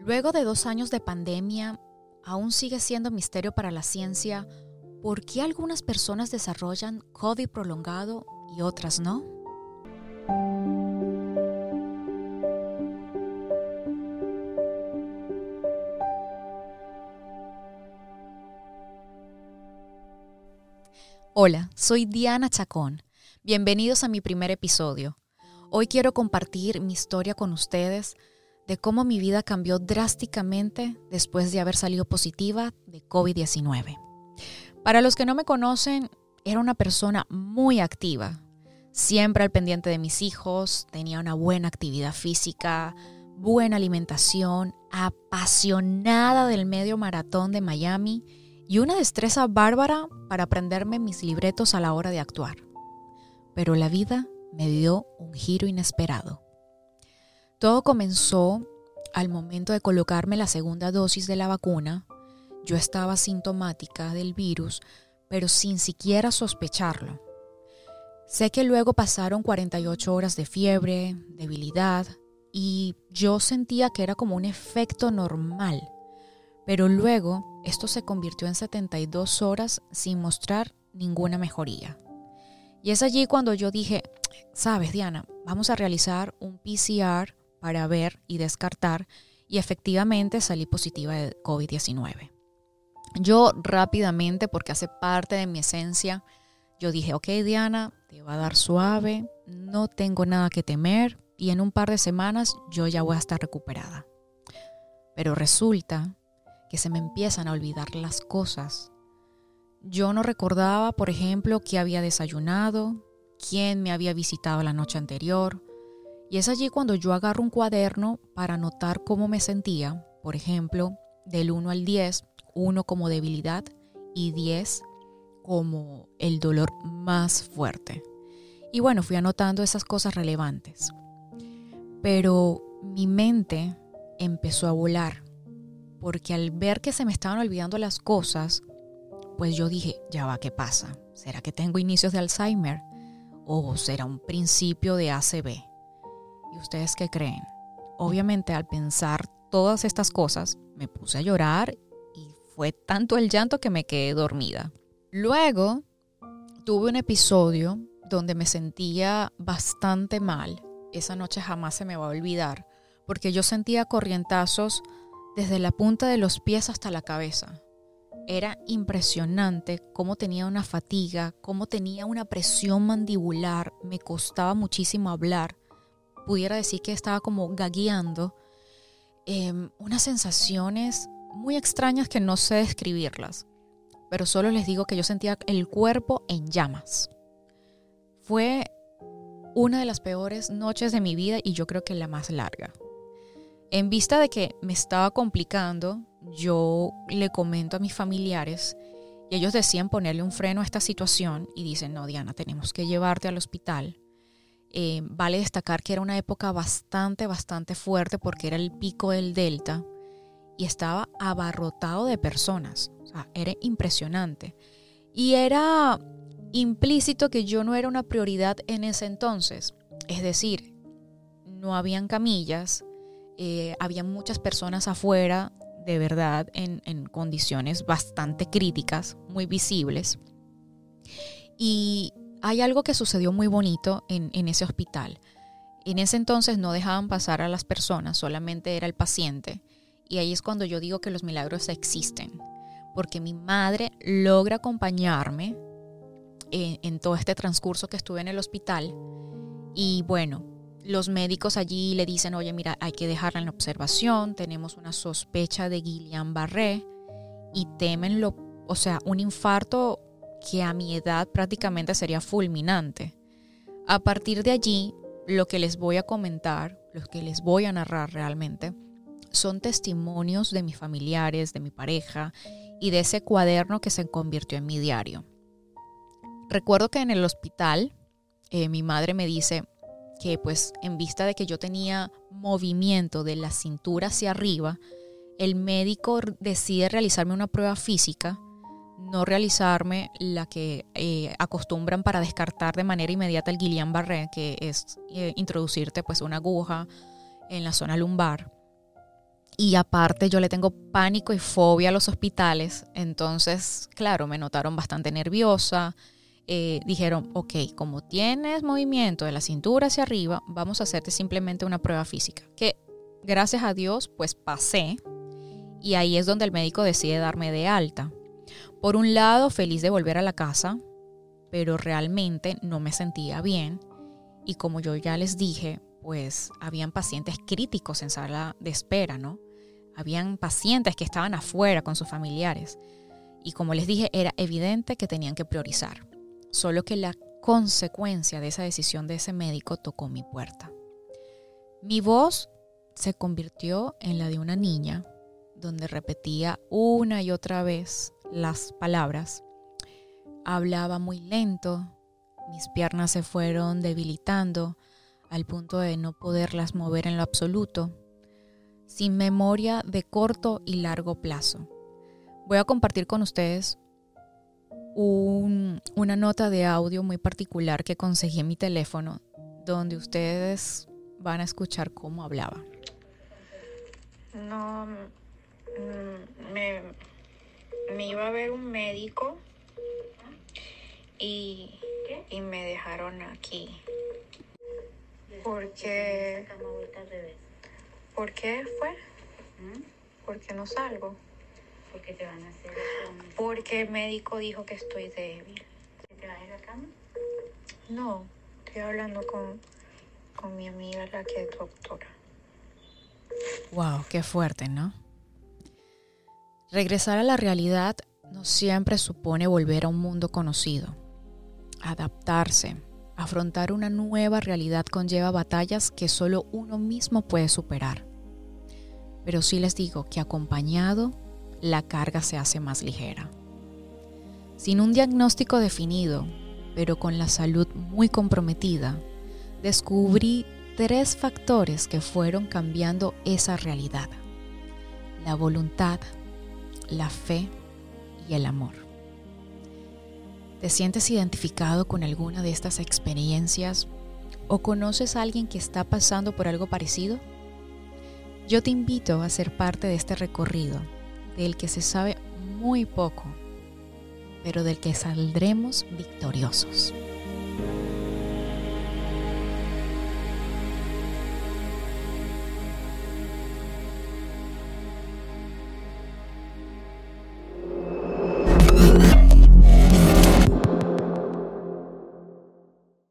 Luego de dos años de pandemia, aún sigue siendo misterio para la ciencia por qué algunas personas desarrollan COVID prolongado y otras no. Hola, soy Diana Chacón. Bienvenidos a mi primer episodio. Hoy quiero compartir mi historia con ustedes de cómo mi vida cambió drásticamente después de haber salido positiva de COVID-19. Para los que no me conocen, era una persona muy activa, siempre al pendiente de mis hijos, tenía una buena actividad física, buena alimentación, apasionada del medio maratón de Miami y una destreza bárbara para aprenderme mis libretos a la hora de actuar. Pero la vida me dio un giro inesperado. Todo comenzó al momento de colocarme la segunda dosis de la vacuna. Yo estaba sintomática del virus, pero sin siquiera sospecharlo. Sé que luego pasaron 48 horas de fiebre, debilidad, y yo sentía que era como un efecto normal. Pero luego esto se convirtió en 72 horas sin mostrar ninguna mejoría. Y es allí cuando yo dije, sabes Diana, vamos a realizar un PCR para ver y descartar y efectivamente salí positiva de COVID-19. Yo rápidamente, porque hace parte de mi esencia, yo dije, ok Diana, te va a dar suave, no tengo nada que temer y en un par de semanas yo ya voy a estar recuperada. Pero resulta que se me empiezan a olvidar las cosas. Yo no recordaba, por ejemplo, que había desayunado, quién me había visitado la noche anterior, y es allí cuando yo agarro un cuaderno para anotar cómo me sentía, por ejemplo, del 1 al 10, 1 como debilidad y 10 como el dolor más fuerte. Y bueno, fui anotando esas cosas relevantes. Pero mi mente empezó a volar, porque al ver que se me estaban olvidando las cosas, pues yo dije, ya va, ¿qué pasa? ¿Será que tengo inicios de Alzheimer? ¿O será un principio de ACV? ¿Y ustedes qué creen? Obviamente al pensar todas estas cosas, me puse a llorar y fue tanto el llanto que me quedé dormida. Luego tuve un episodio donde me sentía bastante mal. Esa noche jamás se me va a olvidar, porque yo sentía corrientazos desde la punta de los pies hasta la cabeza. Era impresionante cómo tenía una fatiga, cómo tenía una presión mandibular, me costaba muchísimo hablar pudiera decir que estaba como gagueando, em, unas sensaciones muy extrañas que no sé describirlas, pero solo les digo que yo sentía el cuerpo en llamas. Fue una de las peores noches de mi vida y yo creo que la más larga. En vista de que me estaba complicando, yo le comento a mis familiares y ellos decían ponerle un freno a esta situación y dicen, no, Diana, tenemos que llevarte al hospital eh, vale destacar que era una época bastante, bastante fuerte porque era el pico del Delta y estaba abarrotado de personas. Era impresionante. Y era implícito que yo no era una prioridad en ese entonces. Es decir, no habían camillas, eh, había muchas personas afuera, de verdad, en, en condiciones bastante críticas, muy visibles. Y hay algo que sucedió muy bonito en, ese hospital. En ese entonces no dejaban pasar a las personas, solamente era el paciente. Y ahí es cuando yo digo que los milagros existen, porque mi madre logra acompañarme en, en, todo este transcurso que estuve en el hospital. Y bueno, los médicos allí le dicen, oye, mira, hay que dejarla en observación, tenemos una sospecha de Guillain-Barré y temen lo, o sea, un infarto que a mi edad prácticamente sería fulminante. A partir de allí, lo que les voy a comentar, lo que les voy a narrar realmente, son testimonios de mis familiares, de mi pareja y de ese cuaderno que se convirtió en mi diario. Recuerdo que en el hospital eh, mi madre me dice que pues en vista de que yo tenía movimiento de la cintura hacia arriba, el médico decide realizarme una prueba física no realizarme la que eh, acostumbran para descartar de manera inmediata el Guillain-Barré, que es eh, introducirte pues una aguja en la zona lumbar. Y aparte yo le tengo pánico y fobia a los hospitales, entonces, claro, me notaron bastante nerviosa. Eh, dijeron, ok, como tienes movimiento de la cintura hacia arriba, vamos a hacerte simplemente una prueba física. Que gracias a Dios, pues pasé. Y ahí es donde el médico decide darme de alta. Por un lado, feliz de volver a la casa, pero realmente no me sentía bien. Y como yo ya les dije, pues habían pacientes críticos en sala de espera, ¿no? Habían pacientes que estaban afuera con sus familiares. Y como les dije, era evidente que tenían que priorizar. Solo que la consecuencia de esa decisión de ese médico tocó mi puerta. Mi voz se convirtió en la de una niña, donde repetía una y otra vez las palabras. Hablaba muy lento, mis piernas se fueron debilitando al punto de no poderlas mover en lo absoluto sin memoria de corto y largo plazo. Voy a compartir con ustedes una nota de audio muy particular que conseguí en mi teléfono, donde ustedes van a escuchar cómo hablaba. No, mm, me, me iba a ver un médico y, y me dejaron aquí. Porque ¿Por qué fue? ¿Por qué no salgo? Porque te van a hacer Porque el médico dijo que estoy débil. ¿Te vas a ir a la cama? No, estoy hablando con, con mi amiga, la que es doctora. Wow, qué fuerte, ¿no? Regresar a la realidad no siempre supone volver a un mundo conocido. Adaptarse, afrontar una nueva realidad conlleva batallas que solo uno mismo puede superar. Pero sí les digo que acompañado, la carga se hace más ligera. Sin un diagnóstico definido, pero con la salud muy comprometida, descubrí tres factores que fueron cambiando esa realidad. La voluntad, la fe y el amor. ¿Te sientes identificado con alguna de estas experiencias o conoces a alguien que está pasando por algo parecido? Yo te invito a ser parte de este recorrido, del que se sabe muy poco, pero del que saldremos victoriosos.